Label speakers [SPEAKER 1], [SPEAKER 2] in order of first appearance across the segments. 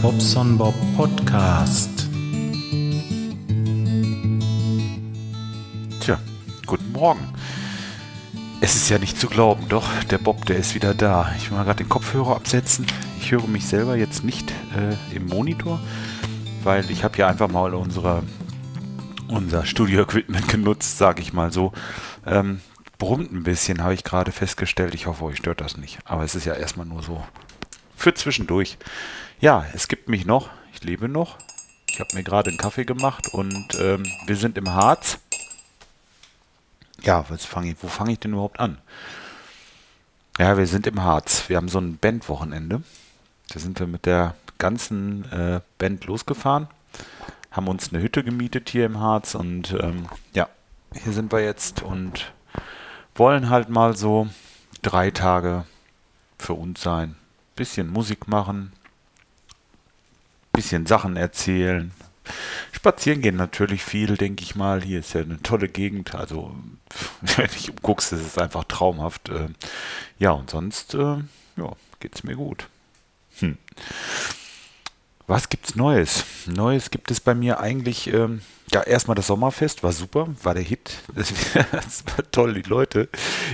[SPEAKER 1] Bobson Bob Podcast.
[SPEAKER 2] Tja, guten Morgen. Es ist ja nicht zu glauben, doch, der Bob, der ist wieder da. Ich will mal gerade den Kopfhörer absetzen. Ich höre mich selber jetzt nicht äh, im Monitor, weil ich habe ja einfach mal unsere, unser Studio-Equipment genutzt, sage ich mal so. Ähm, brummt ein bisschen, habe ich gerade festgestellt. Ich hoffe, euch stört das nicht. Aber es ist ja erstmal nur so für zwischendurch. Ja, es gibt mich noch. Ich lebe noch. Ich habe mir gerade einen Kaffee gemacht und ähm, wir sind im Harz. Ja, was fang ich, wo fange ich denn überhaupt an? Ja, wir sind im Harz. Wir haben so ein Bandwochenende. Da sind wir mit der ganzen äh, Band losgefahren, haben uns eine Hütte gemietet hier im Harz und ähm, ja, hier sind wir jetzt und wollen halt mal so drei Tage für uns sein. Bisschen Musik machen, bisschen Sachen erzählen. Spazieren gehen natürlich viel, denke ich mal. Hier ist ja eine tolle Gegend. Also, wenn ich umguckst, ist es einfach traumhaft. Äh, ja, und sonst, äh, ja, geht's mir gut. Hm. Was gibt's Neues? Neues gibt es bei mir eigentlich, ähm, ja, erstmal das Sommerfest, war super, war der Hit. Das war toll, die Leute.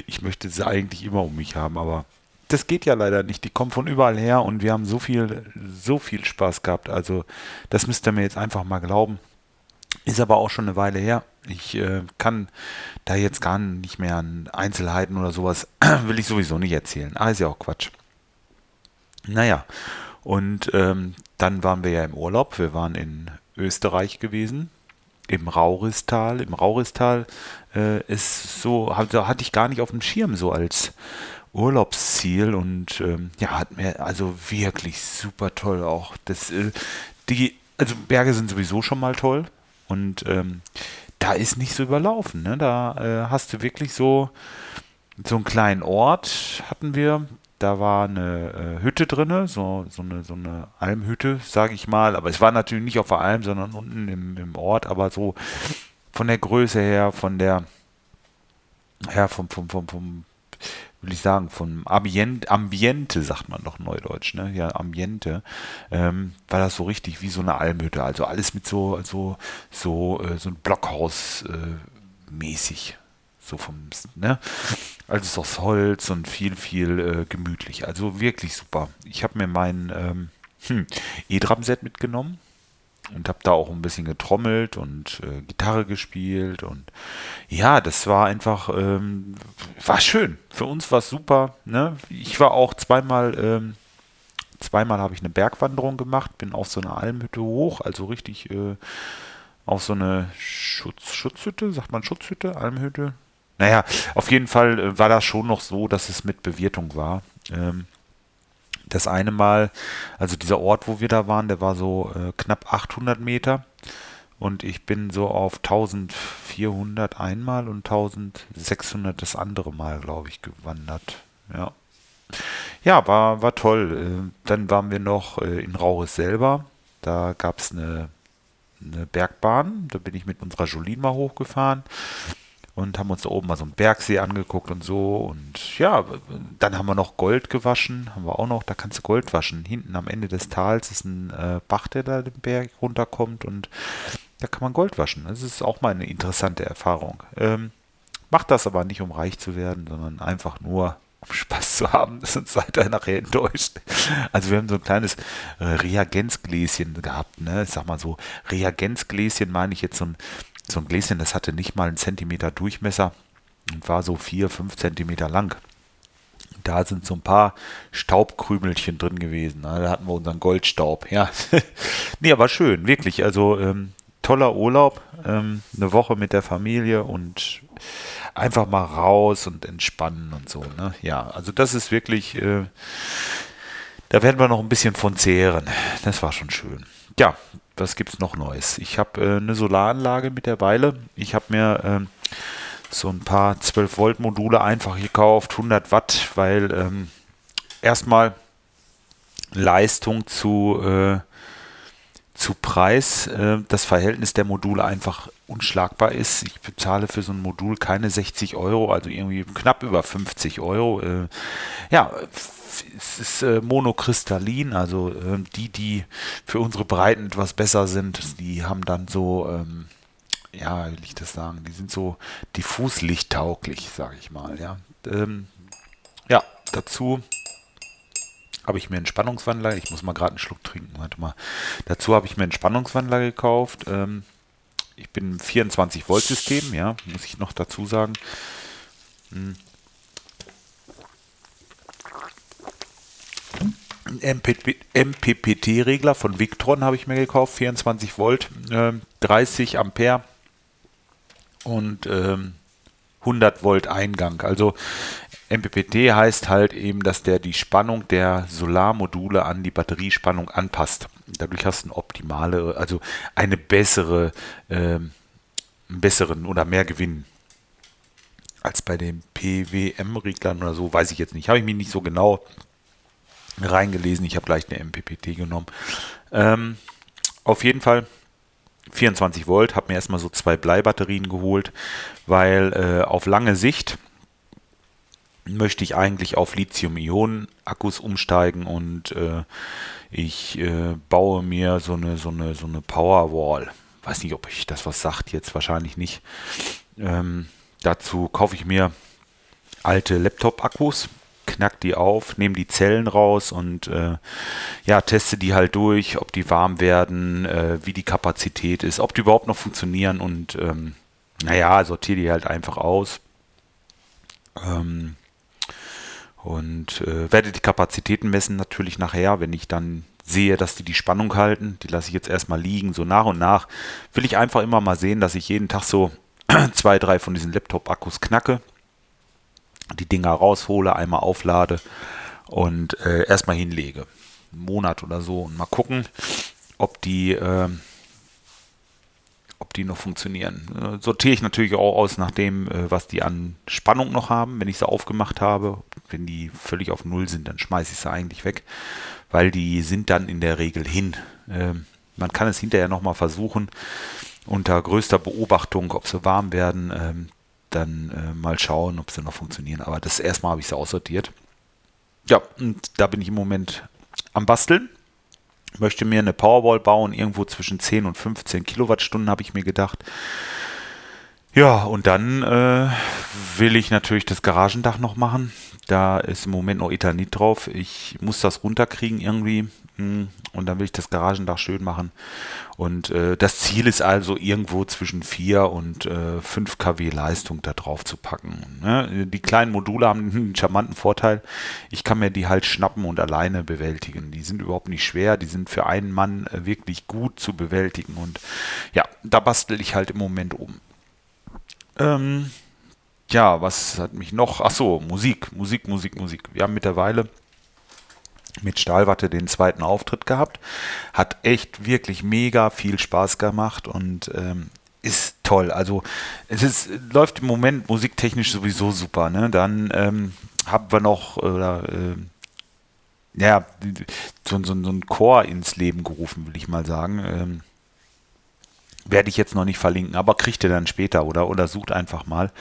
[SPEAKER 2] Ich möchte sie eigentlich immer um mich haben, aber das geht ja leider nicht. Die kommen von überall her und wir haben so viel, so viel Spaß gehabt. Also, das müsst ihr mir jetzt einfach mal glauben. Ist aber auch schon eine Weile her. Ich äh, kann da jetzt gar nicht mehr an Einzelheiten oder sowas, will ich sowieso nicht erzählen. Ah, ist ja auch Quatsch. Naja, und ähm, dann waren wir ja im Urlaub. Wir waren in Österreich gewesen, im Rauristal. Im Rauristal äh, ist so, hatte, hatte ich gar nicht auf dem Schirm so als Urlaubsziel und ähm, ja, hat mir also wirklich super toll auch. Das, äh, die, also Berge sind sowieso schon mal toll und ähm, da ist nicht so überlaufen. Ne? Da äh, hast du wirklich so so einen kleinen Ort hatten wir. Da war eine äh, Hütte drin, so, so, eine, so eine Almhütte, sage ich mal. Aber es war natürlich nicht auf der Alm, sondern unten im, im Ort. Aber so von der Größe her, von der, ja, vom, vom, vom, vom will ich sagen, vom Ambient, Ambiente, sagt man doch neudeutsch, ne? Ja, Ambiente, ähm, war das so richtig wie so eine Almhütte. Also alles mit so, so, so, äh, so ein Blockhaus äh, mäßig. So vom, ne? Alles aus Holz und viel, viel äh, gemütlich. Also wirklich super. Ich habe mir mein ähm, hm, E-Drum-Set mitgenommen und habe da auch ein bisschen getrommelt und äh, Gitarre gespielt und ja, das war einfach, ähm, war schön. Für uns war es super. Ne? Ich war auch zweimal, ähm, zweimal habe ich eine Bergwanderung gemacht, bin auf so eine Almhütte hoch, also richtig äh, auf so eine Schutz, Schutzhütte, sagt man Schutzhütte, Almhütte? Naja, auf jeden Fall äh, war das schon noch so, dass es mit Bewirtung war. Ähm, das eine Mal, also dieser Ort, wo wir da waren, der war so äh, knapp 800 Meter und ich bin so auf 1400 einmal und 1600 das andere Mal, glaube ich, gewandert. Ja. Ja, war, war toll. Äh, dann waren wir noch äh, in Rauris selber. Da gab es eine, eine Bergbahn. Da bin ich mit unserer Jolien mal hochgefahren und haben uns da oben mal so einen Bergsee angeguckt und so. Und ja, dann haben wir noch Gold gewaschen, haben wir auch noch, da kannst du Gold waschen. Hinten am Ende des Tals ist ein äh, Bach, der da den Berg runterkommt und da kann man Gold waschen. Das ist auch mal eine interessante Erfahrung. Ähm, macht das aber nicht, um reich zu werden, sondern einfach nur, um Spaß zu haben, sonst seid ihr nachher enttäuscht. Also wir haben so ein kleines äh, Reagenzgläschen gehabt, ne? Ich sag mal so, Reagenzgläschen meine ich jetzt so ein so ein Gläschen, das hatte nicht mal einen Zentimeter Durchmesser und war so vier, fünf Zentimeter lang. Da sind so ein paar Staubkrümelchen drin gewesen. Da hatten wir unseren Goldstaub. Ja, nee, aber schön, wirklich. Also ähm, toller Urlaub, ähm, eine Woche mit der Familie und einfach mal raus und entspannen und so. Ne? Ja, also das ist wirklich, äh, da werden wir noch ein bisschen von zehren. Das war schon schön. Ja, was gibt es noch Neues? Ich habe äh, eine Solaranlage mittlerweile. Ich habe mir ähm, so ein paar 12 Volt Module einfach gekauft, 100 Watt, weil ähm, erstmal Leistung zu, äh, zu Preis, äh, das Verhältnis der Module einfach unschlagbar ist. Ich bezahle für so ein Modul keine 60 Euro, also irgendwie knapp über 50 Euro. Äh, ja, es ist äh, monokristallin, also äh, die, die für unsere Breiten etwas besser sind, die haben dann so, ähm, ja, will ich das sagen, die sind so diffus lichttauglich, sage ich mal, ja. Ähm, ja, dazu habe ich mir einen Spannungswandler, ich muss mal gerade einen Schluck trinken, warte mal. Dazu habe ich mir einen Spannungswandler gekauft. Ähm, ich bin im 24 Volt System, ja, muss ich noch dazu sagen. Hm. MPPT-Regler von Victron habe ich mir gekauft, 24 Volt, äh, 30 Ampere und ähm, 100 Volt Eingang. Also MPPT heißt halt eben, dass der die Spannung der Solarmodule an die Batteriespannung anpasst. Dadurch hast du eine optimale, also eine bessere, einen besseren oder mehr Gewinn als bei den PWM-Reglern oder so, weiß ich jetzt nicht. Habe ich mich nicht so genau reingelesen. Ich habe gleich eine MPPT genommen. Ähm, auf jeden Fall 24 Volt, habe mir erstmal so zwei Bleibatterien geholt, weil äh, auf lange Sicht möchte ich eigentlich auf Lithium-Ionen-Akkus umsteigen und äh, ich äh, baue mir so eine, so eine, so eine Powerwall. Weiß nicht, ob ich das was sagt jetzt, wahrscheinlich nicht. Ähm, dazu kaufe ich mir alte Laptop-Akkus, knack die auf, nehme die Zellen raus und äh, ja, teste die halt durch, ob die warm werden, äh, wie die Kapazität ist, ob die überhaupt noch funktionieren und ähm, naja, sortiere die halt einfach aus. Ähm, und äh, werde die Kapazitäten messen natürlich nachher, wenn ich dann sehe, dass die die Spannung halten. Die lasse ich jetzt erstmal liegen. So nach und nach will ich einfach immer mal sehen, dass ich jeden Tag so zwei, drei von diesen Laptop-Akkus knacke die Dinger raushole, einmal auflade und äh, erstmal hinlege. Einen Monat oder so und mal gucken, ob die, äh, ob die noch funktionieren. Äh, sortiere ich natürlich auch aus nach dem, äh, was die an Spannung noch haben. Wenn ich sie aufgemacht habe, wenn die völlig auf Null sind, dann schmeiße ich sie eigentlich weg, weil die sind dann in der Regel hin. Ähm, man kann es hinterher nochmal versuchen, unter größter Beobachtung, ob sie warm werden. Ähm, dann äh, mal schauen, ob sie noch funktionieren. Aber das erstmal habe ich sie aussortiert. Ja, und da bin ich im Moment am Basteln. Möchte mir eine Powerwall bauen, irgendwo zwischen 10 und 15 Kilowattstunden, habe ich mir gedacht. Ja, und dann äh, will ich natürlich das Garagendach noch machen. Da ist im Moment noch Ethanit drauf. Ich muss das runterkriegen irgendwie. Hm, und dann will ich das Garagendach schön machen. Und äh, das Ziel ist also irgendwo zwischen 4 und äh, 5 kW Leistung da drauf zu packen. Ne? Die kleinen Module haben einen charmanten Vorteil. Ich kann mir die halt schnappen und alleine bewältigen. Die sind überhaupt nicht schwer. Die sind für einen Mann äh, wirklich gut zu bewältigen. Und ja, da bastel ich halt im Moment um. Ähm, ja, was hat mich noch? Ach so, Musik, Musik, Musik, Musik. Wir haben mittlerweile mit Stahlwatte den zweiten Auftritt gehabt. Hat echt wirklich mega viel Spaß gemacht und ähm, ist toll. Also es ist, läuft im Moment musiktechnisch sowieso super. Ne? Dann ähm, haben wir noch oder, äh, ja, so, so, so ein Chor ins Leben gerufen, will ich mal sagen. Ähm, werde ich jetzt noch nicht verlinken, aber kriegt ihr dann später oder, oder sucht einfach mal.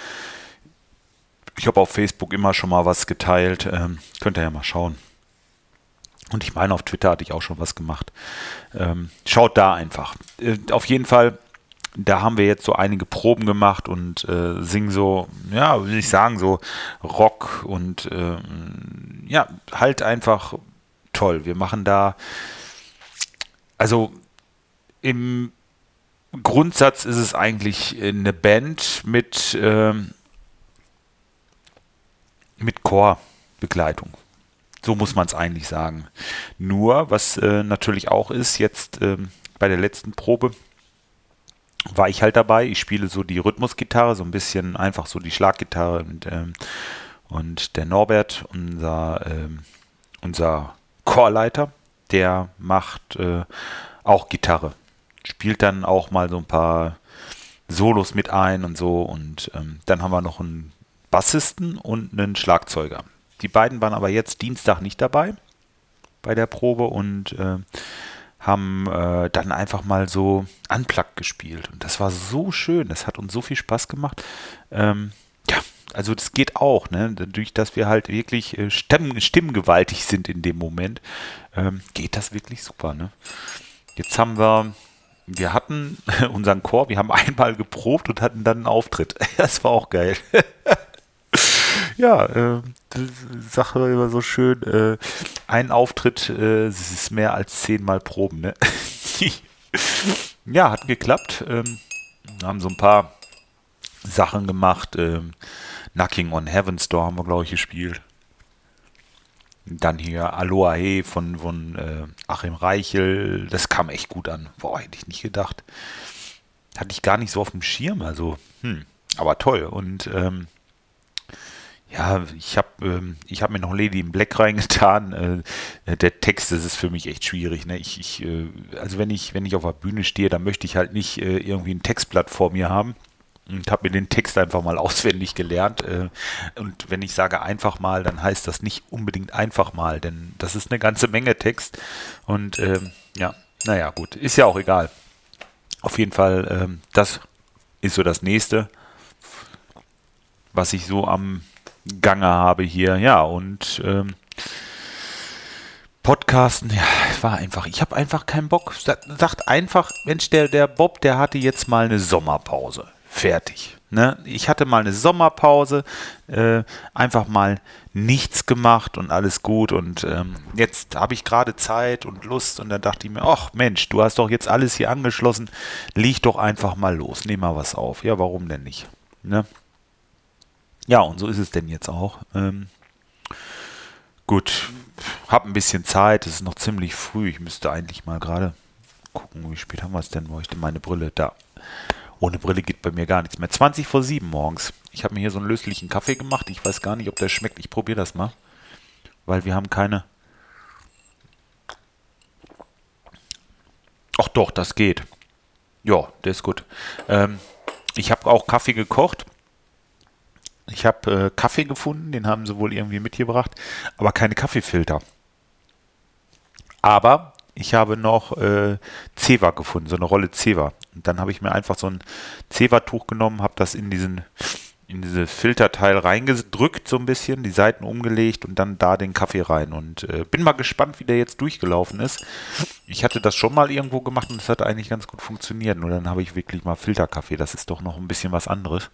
[SPEAKER 2] Ich habe auf Facebook immer schon mal was geteilt. Ähm, könnt ihr ja mal schauen. Und ich meine, auf Twitter hatte ich auch schon was gemacht. Ähm, schaut da einfach. Äh, auf jeden Fall, da haben wir jetzt so einige Proben gemacht und äh, singen so, ja, will ich sagen, so Rock und äh, ja, halt einfach toll. Wir machen da, also im Grundsatz ist es eigentlich eine Band mit, ähm, mit Chorbegleitung. So muss man es eigentlich sagen. Nur, was äh, natürlich auch ist, jetzt ähm, bei der letzten Probe war ich halt dabei. Ich spiele so die Rhythmusgitarre, so ein bisschen einfach so die Schlaggitarre und, ähm, und der Norbert, unser, ähm, unser Chorleiter, der macht äh, auch Gitarre. Spielt dann auch mal so ein paar Solos mit ein und so. Und ähm, dann haben wir noch einen Bassisten und einen Schlagzeuger. Die beiden waren aber jetzt Dienstag nicht dabei bei der Probe und äh, haben äh, dann einfach mal so Unplugged gespielt. Und das war so schön, das hat uns so viel Spaß gemacht. Ähm, ja, also das geht auch, ne? Dadurch, dass wir halt wirklich äh, stimm, stimmgewaltig sind in dem Moment, ähm, geht das wirklich super, ne? Jetzt haben wir, wir hatten unseren Chor, wir haben einmal geprobt und hatten dann einen Auftritt. Das war auch geil. Ja, äh, Sache immer so schön, äh, ein Auftritt, äh, es ist mehr als zehnmal Proben, ne? ja, hat geklappt. Ähm, haben so ein paar Sachen gemacht. Ähm, Knocking on Heaven's Door haben wir, glaube ich, gespielt. Dann hier Aloha von, von äh, Achim Reichel. Das kam echt gut an. Boah, hätte ich nicht gedacht. Hatte ich gar nicht so auf dem Schirm. Also, hm, aber toll. Und ähm, ja, ich habe ähm, hab mir noch Lady in Black reingetan. Äh, der Text, das ist für mich echt schwierig. Ne? Ich, ich, äh, also wenn ich, wenn ich auf der Bühne stehe, dann möchte ich halt nicht äh, irgendwie ein Textblatt vor mir haben und habe mir den Text einfach mal auswendig gelernt. Äh, und wenn ich sage einfach mal, dann heißt das nicht unbedingt einfach mal, denn das ist eine ganze Menge Text. Und ähm, ja, naja, gut, ist ja auch egal. Auf jeden Fall, ähm, das ist so das nächste, was ich so am Gange habe hier. Ja, und ähm, Podcasten, ja, war einfach, ich habe einfach keinen Bock. Sagt einfach, Mensch, der, der Bob, der hatte jetzt mal eine Sommerpause fertig. Ne? Ich hatte mal eine Sommerpause, äh, einfach mal nichts gemacht und alles gut. Und ähm, jetzt habe ich gerade Zeit und Lust und dann dachte ich mir, ach Mensch, du hast doch jetzt alles hier angeschlossen, leg doch einfach mal los, nehm mal was auf. Ja, warum denn nicht? Ne? Ja, und so ist es denn jetzt auch. Ähm, gut, hab ein bisschen Zeit, es ist noch ziemlich früh. Ich müsste eigentlich mal gerade gucken, wie spät haben wir es denn? Wo ich denn meine Brille? Da. Ohne Brille geht bei mir gar nichts mehr. 20 vor 7 morgens. Ich habe mir hier so einen löslichen Kaffee gemacht. Ich weiß gar nicht, ob der schmeckt. Ich probiere das mal. Weil wir haben keine... Ach doch, das geht. Ja, der ist gut. Ähm, ich habe auch Kaffee gekocht. Ich habe äh, Kaffee gefunden, den haben sie wohl irgendwie mitgebracht, aber keine Kaffeefilter. Aber ich habe noch äh, Zewa gefunden, so eine Rolle Zewa. Und dann habe ich mir einfach so ein Zewa-Tuch genommen, habe das in diesen in diese Filterteil reingedrückt so ein bisschen, die Seiten umgelegt und dann da den Kaffee rein. Und äh, bin mal gespannt, wie der jetzt durchgelaufen ist. Ich hatte das schon mal irgendwo gemacht und es hat eigentlich ganz gut funktioniert. Nur dann habe ich wirklich mal Filterkaffee. Das ist doch noch ein bisschen was anderes.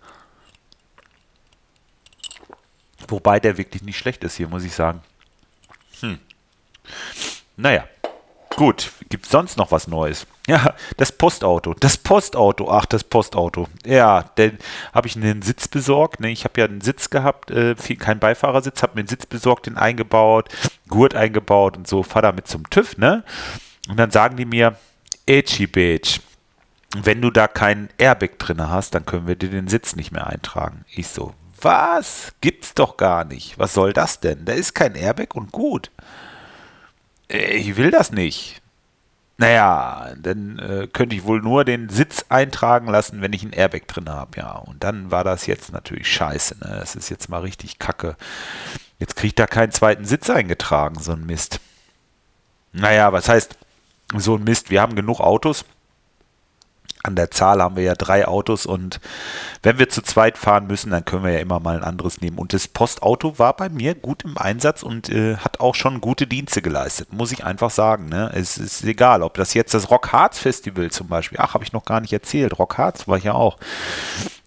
[SPEAKER 2] Wobei der wirklich nicht schlecht ist hier, muss ich sagen. Hm. Naja, Gut, gibt es sonst noch was Neues? Ja, das Postauto. Das Postauto. Ach, das Postauto. Ja, dann habe ich einen Sitz besorgt. Ne? Ich habe ja einen Sitz gehabt, äh, kein Beifahrersitz, habe mir einen Sitz besorgt, den eingebaut, Gurt eingebaut und so, fahr damit zum TÜV. Ne? Und dann sagen die mir, Edgy Bitch, wenn du da keinen Airbag drin hast, dann können wir dir den Sitz nicht mehr eintragen. Ich so, was? Gibt's doch gar nicht. Was soll das denn? Da ist kein Airbag und gut. Ich will das nicht. Naja, dann äh, könnte ich wohl nur den Sitz eintragen lassen, wenn ich ein Airbag drin habe, ja. Und dann war das jetzt natürlich scheiße, ne? Das ist jetzt mal richtig kacke. Jetzt kriegt da keinen zweiten Sitz eingetragen, so ein Mist. Naja, was heißt so ein Mist? Wir haben genug Autos an der Zahl haben wir ja drei Autos und wenn wir zu zweit fahren müssen, dann können wir ja immer mal ein anderes nehmen. Und das Postauto war bei mir gut im Einsatz und äh, hat auch schon gute Dienste geleistet, muss ich einfach sagen. Ne? Es ist egal, ob das jetzt das Rock Harz Festival zum Beispiel, ach, habe ich noch gar nicht erzählt, Rock Harz war ich ja auch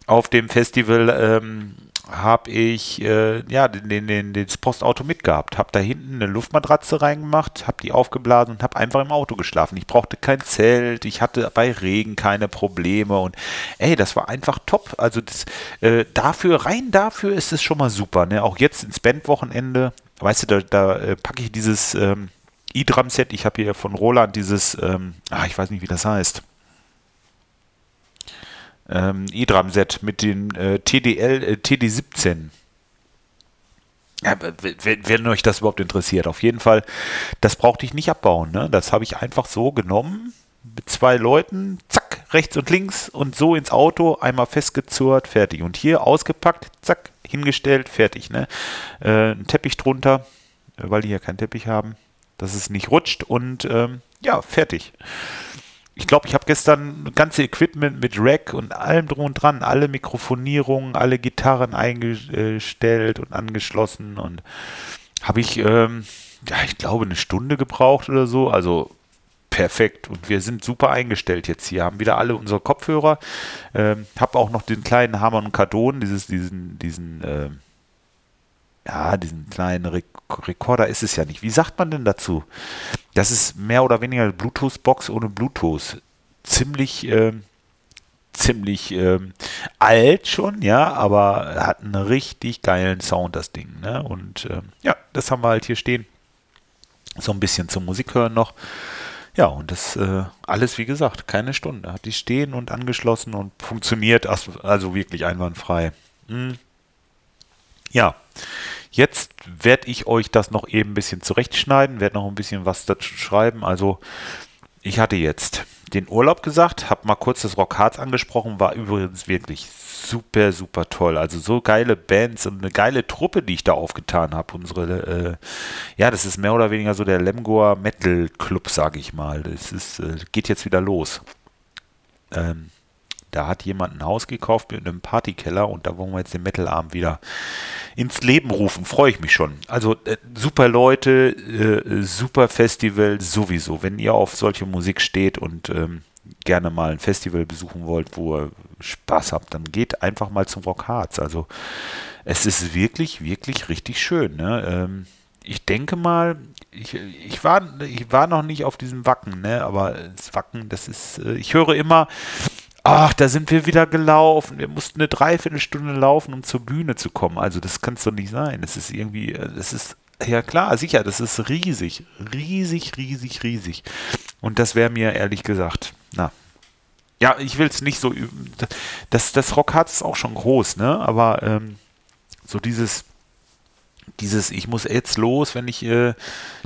[SPEAKER 2] auf dem Festival ähm, habe ich äh, ja den, den, den, das Postauto mitgehabt, habe da hinten eine Luftmatratze reingemacht, habe die aufgeblasen und habe einfach im Auto geschlafen. Ich brauchte kein Zelt, ich hatte bei Regen keine Probleme und ey, das war einfach top. Also das, äh, dafür, rein dafür ist es schon mal super. Ne? Auch jetzt ins Bandwochenende, weißt du, da, da äh, packe ich dieses ähm, E-Drum-Set, ich habe hier von Roland dieses, ähm, ah, ich weiß nicht, wie das heißt ähm, E-Drum-Set mit den äh, TDL, äh, TD17. Ja, wenn, wenn, euch das überhaupt interessiert, auf jeden Fall, das brauchte ich nicht abbauen. Ne? Das habe ich einfach so genommen, mit zwei Leuten, zack, rechts und links und so ins Auto, einmal festgezurrt, fertig. Und hier ausgepackt, zack, hingestellt, fertig. Ne? Äh, ein Teppich drunter, weil die hier keinen Teppich haben, dass es nicht rutscht und ähm, ja, fertig. Ich glaube, ich habe gestern ganze Equipment mit Rack und allem drum und dran, alle Mikrofonierungen, alle Gitarren eingestellt und angeschlossen und habe ich, ähm, ja, ich glaube, eine Stunde gebraucht oder so. Also perfekt. Und wir sind super eingestellt jetzt hier. Haben wieder alle unsere Kopfhörer. Ähm, habe auch noch den kleinen Hammer und Kardon, dieses, diesen, diesen, äh, ja, diesen kleinen Re Rekorder ist es ja nicht. Wie sagt man denn dazu? Das ist mehr oder weniger Bluetooth-Box ohne Bluetooth. Ziemlich, äh, ziemlich ähm, alt schon, ja, aber hat einen richtig geilen Sound, das Ding. Ne? Und ähm, ja, das haben wir halt hier stehen. So ein bisschen zum Musik hören noch. Ja, und das äh, alles, wie gesagt, keine Stunde. Hat die stehen und angeschlossen und funktioniert also wirklich einwandfrei. Hm. Ja, jetzt werde ich euch das noch eben ein bisschen zurechtschneiden, werde noch ein bisschen was dazu schreiben. Also, ich hatte jetzt den Urlaub gesagt, habe mal kurz das Rock Hearts angesprochen, war übrigens wirklich super, super toll. Also so geile Bands und eine geile Truppe, die ich da aufgetan habe. Unsere, äh, ja, das ist mehr oder weniger so der Lemgoer Metal Club, sage ich mal. Das ist, äh, geht jetzt wieder los. Ähm, da hat jemand ein Haus gekauft mit einem Partykeller und da wollen wir jetzt den Metal-Abend wieder ins Leben rufen. Freue ich mich schon. Also äh, super Leute, äh, super Festival sowieso. Wenn ihr auf solche Musik steht und ähm, gerne mal ein Festival besuchen wollt, wo ihr Spaß habt, dann geht einfach mal zum Rock Hearts. Also es ist wirklich, wirklich richtig schön. Ne? Ähm, ich denke mal, ich, ich, war, ich war noch nicht auf diesem Wacken, ne? aber das Wacken, das ist, äh, ich höre immer, ach, da sind wir wieder gelaufen, wir mussten eine Dreiviertelstunde laufen, um zur Bühne zu kommen. Also das kann es doch nicht sein. Das ist irgendwie, das ist, ja klar, sicher, das ist riesig, riesig, riesig, riesig. Und das wäre mir ehrlich gesagt, na, ja, ich will es nicht so üben. Das, das Rockharz ist auch schon groß, ne? Aber ähm, so dieses, dieses, ich muss jetzt los, wenn ich äh,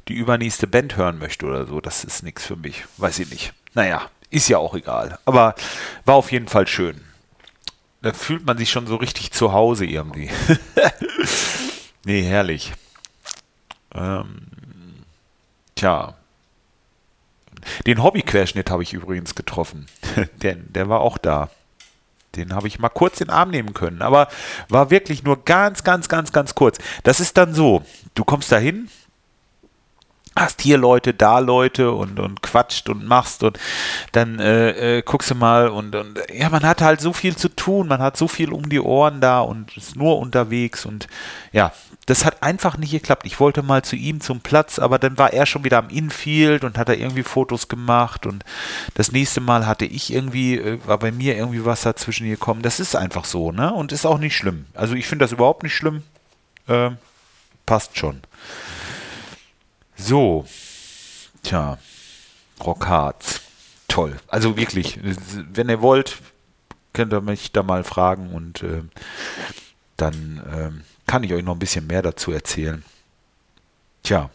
[SPEAKER 2] die übernächste Band hören möchte oder so, das ist nichts für mich. Weiß ich nicht. Naja, ist ja auch egal. Aber war auf jeden Fall schön. Da fühlt man sich schon so richtig zu Hause irgendwie. nee, herrlich. Ähm, tja, den Hobbyquerschnitt habe ich übrigens getroffen. der, der war auch da. Den habe ich mal kurz in den Arm nehmen können, aber war wirklich nur ganz, ganz, ganz, ganz kurz. Das ist dann so, du kommst da hin, hast hier Leute, da Leute und, und quatscht und machst und dann äh, äh, guckst du mal und, und ja, man hat halt so viel zu tun, man hat so viel um die Ohren da und ist nur unterwegs und ja, das hat einfach nicht geklappt. Ich wollte mal zu ihm zum Platz, aber dann war er schon wieder am Infield und hat da irgendwie Fotos gemacht und das nächste Mal hatte ich irgendwie, äh, war bei mir irgendwie was dazwischen gekommen. Das ist einfach so, ne? Und ist auch nicht schlimm. Also ich finde das überhaupt nicht schlimm. Äh, passt schon. So. Tja. Rockharz. Toll. Also wirklich, wenn ihr wollt, könnt ihr mich da mal fragen und äh, dann äh, kann ich euch noch ein bisschen mehr dazu erzählen. Tja,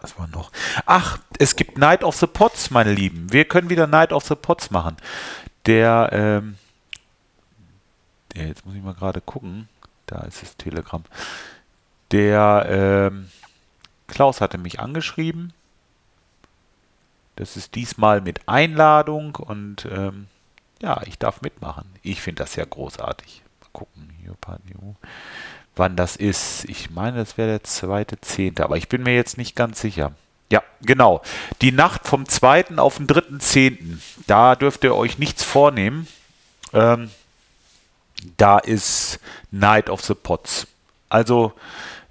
[SPEAKER 2] was war noch? Ach, es gibt Night of the Pots, meine Lieben. Wir können wieder Night of the Pots machen. Der, ähm, der jetzt muss ich mal gerade gucken. Da ist das Telegramm. Der, ähm, Klaus hatte mich angeschrieben. Das ist diesmal mit Einladung und ähm, ja, ich darf mitmachen. Ich finde das ja großartig. Mal gucken, hier, wann das ist. Ich meine, das wäre der zweite Zehnte, aber ich bin mir jetzt nicht ganz sicher. Ja, genau. Die Nacht vom 2. auf den 3.10. Da dürft ihr euch nichts vornehmen. Ähm, da ist Night of the Pots. Also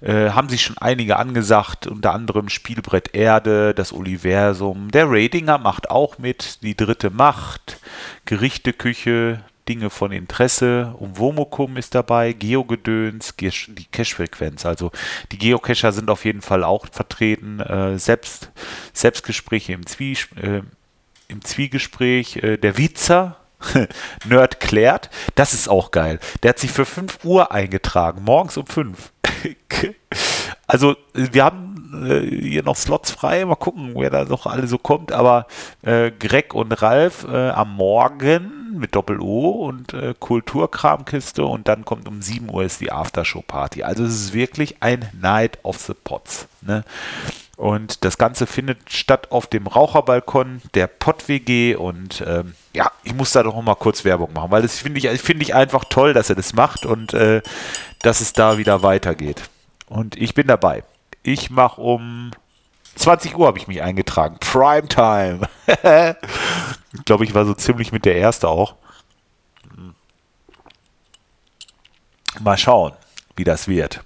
[SPEAKER 2] äh, haben sich schon einige angesagt, unter anderem Spielbrett Erde, das Universum. Der Ratinger macht auch mit, die dritte Macht, Gerichteküche, Dinge von Interesse. Um Womokum ist dabei, Geogedöns, die Cache-Frequenz. Also die Geocacher sind auf jeden Fall auch vertreten. Äh, Selbst, Selbstgespräche im, Zwie, äh, im Zwiegespräch. Äh, der Witzer, Nerd klärt, das ist auch geil. Der hat sich für 5 Uhr eingetragen, morgens um 5. Also wir haben äh, hier noch Slots frei. Mal gucken, wer da noch alle so kommt. Aber äh, Greg und Ralf äh, am Morgen mit Doppel-O und äh, Kulturkramkiste und dann kommt um 7 Uhr ist die Aftershow-Party. Also es ist wirklich ein Night of the Pots. Ne? Und das Ganze findet statt auf dem Raucherbalkon der Pott WG und ähm, ja, ich muss da doch mal kurz Werbung machen, weil das finde ich, find ich einfach toll, dass er das macht und äh, dass es da wieder weitergeht. Und ich bin dabei. Ich mache um 20 Uhr habe ich mich eingetragen. Primetime. ich glaube, ich war so ziemlich mit der Erste auch. Mal schauen, wie das wird.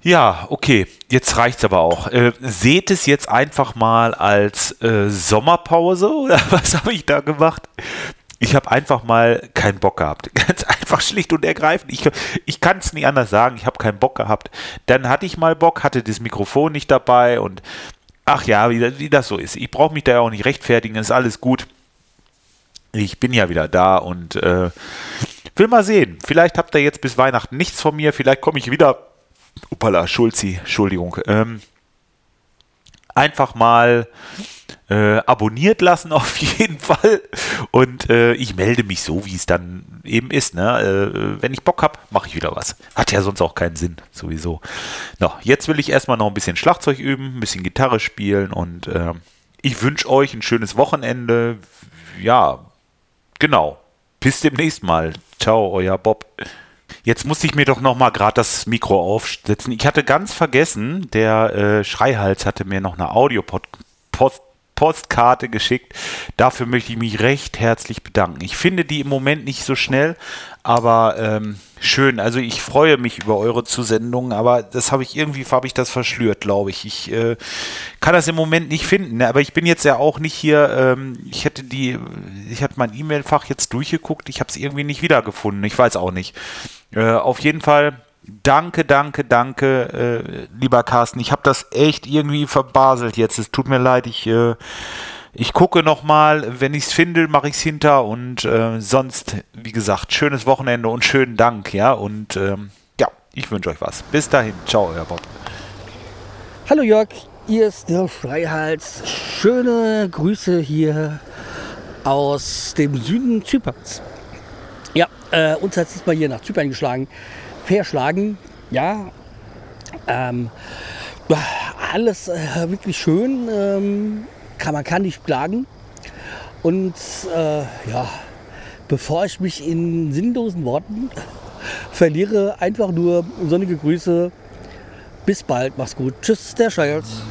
[SPEAKER 2] Ja, okay, jetzt reicht's aber auch. Äh, seht es jetzt einfach mal als äh, Sommerpause oder was habe ich da gemacht? Ich habe einfach mal keinen Bock gehabt. Ganz einfach schlicht und ergreifend. Ich, ich kann es nicht anders sagen. Ich habe keinen Bock gehabt. Dann hatte ich mal Bock, hatte das Mikrofon nicht dabei und ach ja, wie, wie das so ist. Ich brauche mich da ja auch nicht rechtfertigen. Ist alles gut. Ich bin ja wieder da und äh, will mal sehen. Vielleicht habt ihr jetzt bis Weihnachten nichts von mir. Vielleicht komme ich wieder Upala, Schulzi, Entschuldigung. Ähm, einfach mal äh, abonniert lassen auf jeden Fall und äh, ich melde mich so, wie es dann eben ist. Ne? Äh, wenn ich Bock habe, mache ich wieder was. Hat ja sonst auch keinen Sinn, sowieso. No, jetzt will ich erstmal noch ein bisschen Schlagzeug üben, ein bisschen Gitarre spielen und ähm, ich wünsche euch ein schönes Wochenende. Ja, genau. Bis demnächst mal. Ciao, euer Bob. Jetzt musste ich mir doch noch mal gerade das Mikro aufsetzen. Ich hatte ganz vergessen, der äh, Schreihals hatte mir noch eine Audio-Postkarte geschickt. Dafür möchte ich mich recht herzlich bedanken. Ich finde die im Moment nicht so schnell, aber ähm, schön. Also ich freue mich über eure Zusendungen, aber das habe ich irgendwie habe ich das verschlürt, glaube ich. Ich äh, kann das im Moment nicht finden, ne? aber ich bin jetzt ja auch nicht hier. Ähm, ich hätte die, ich hatte mein E-Mail-Fach jetzt durchgeguckt. Ich habe es irgendwie nicht wiedergefunden. Ich weiß auch nicht. Äh, auf jeden Fall. Danke, danke, danke, äh, lieber Carsten. Ich habe das echt irgendwie verbaselt jetzt. Es tut mir leid. Ich äh, ich gucke nochmal, wenn ich es finde, mache ich es hinter und äh, sonst, wie gesagt, schönes Wochenende und schönen Dank, ja, und ähm, ja, ich wünsche euch was. Bis dahin, ciao, euer Bob.
[SPEAKER 3] Hallo Jörg, hier ist der Freihals. Schöne Grüße hier aus dem Süden Zyperns. Ja, äh, uns hat es diesmal hier nach Zypern geschlagen. Verschlagen, ja. Ähm, alles äh, wirklich schön. Ähm, kann, man kann nicht klagen. Und äh, ja, bevor ich mich in sinnlosen Worten verliere, einfach nur sonnige Grüße. Bis bald, mach's gut. Tschüss, der Scheiß.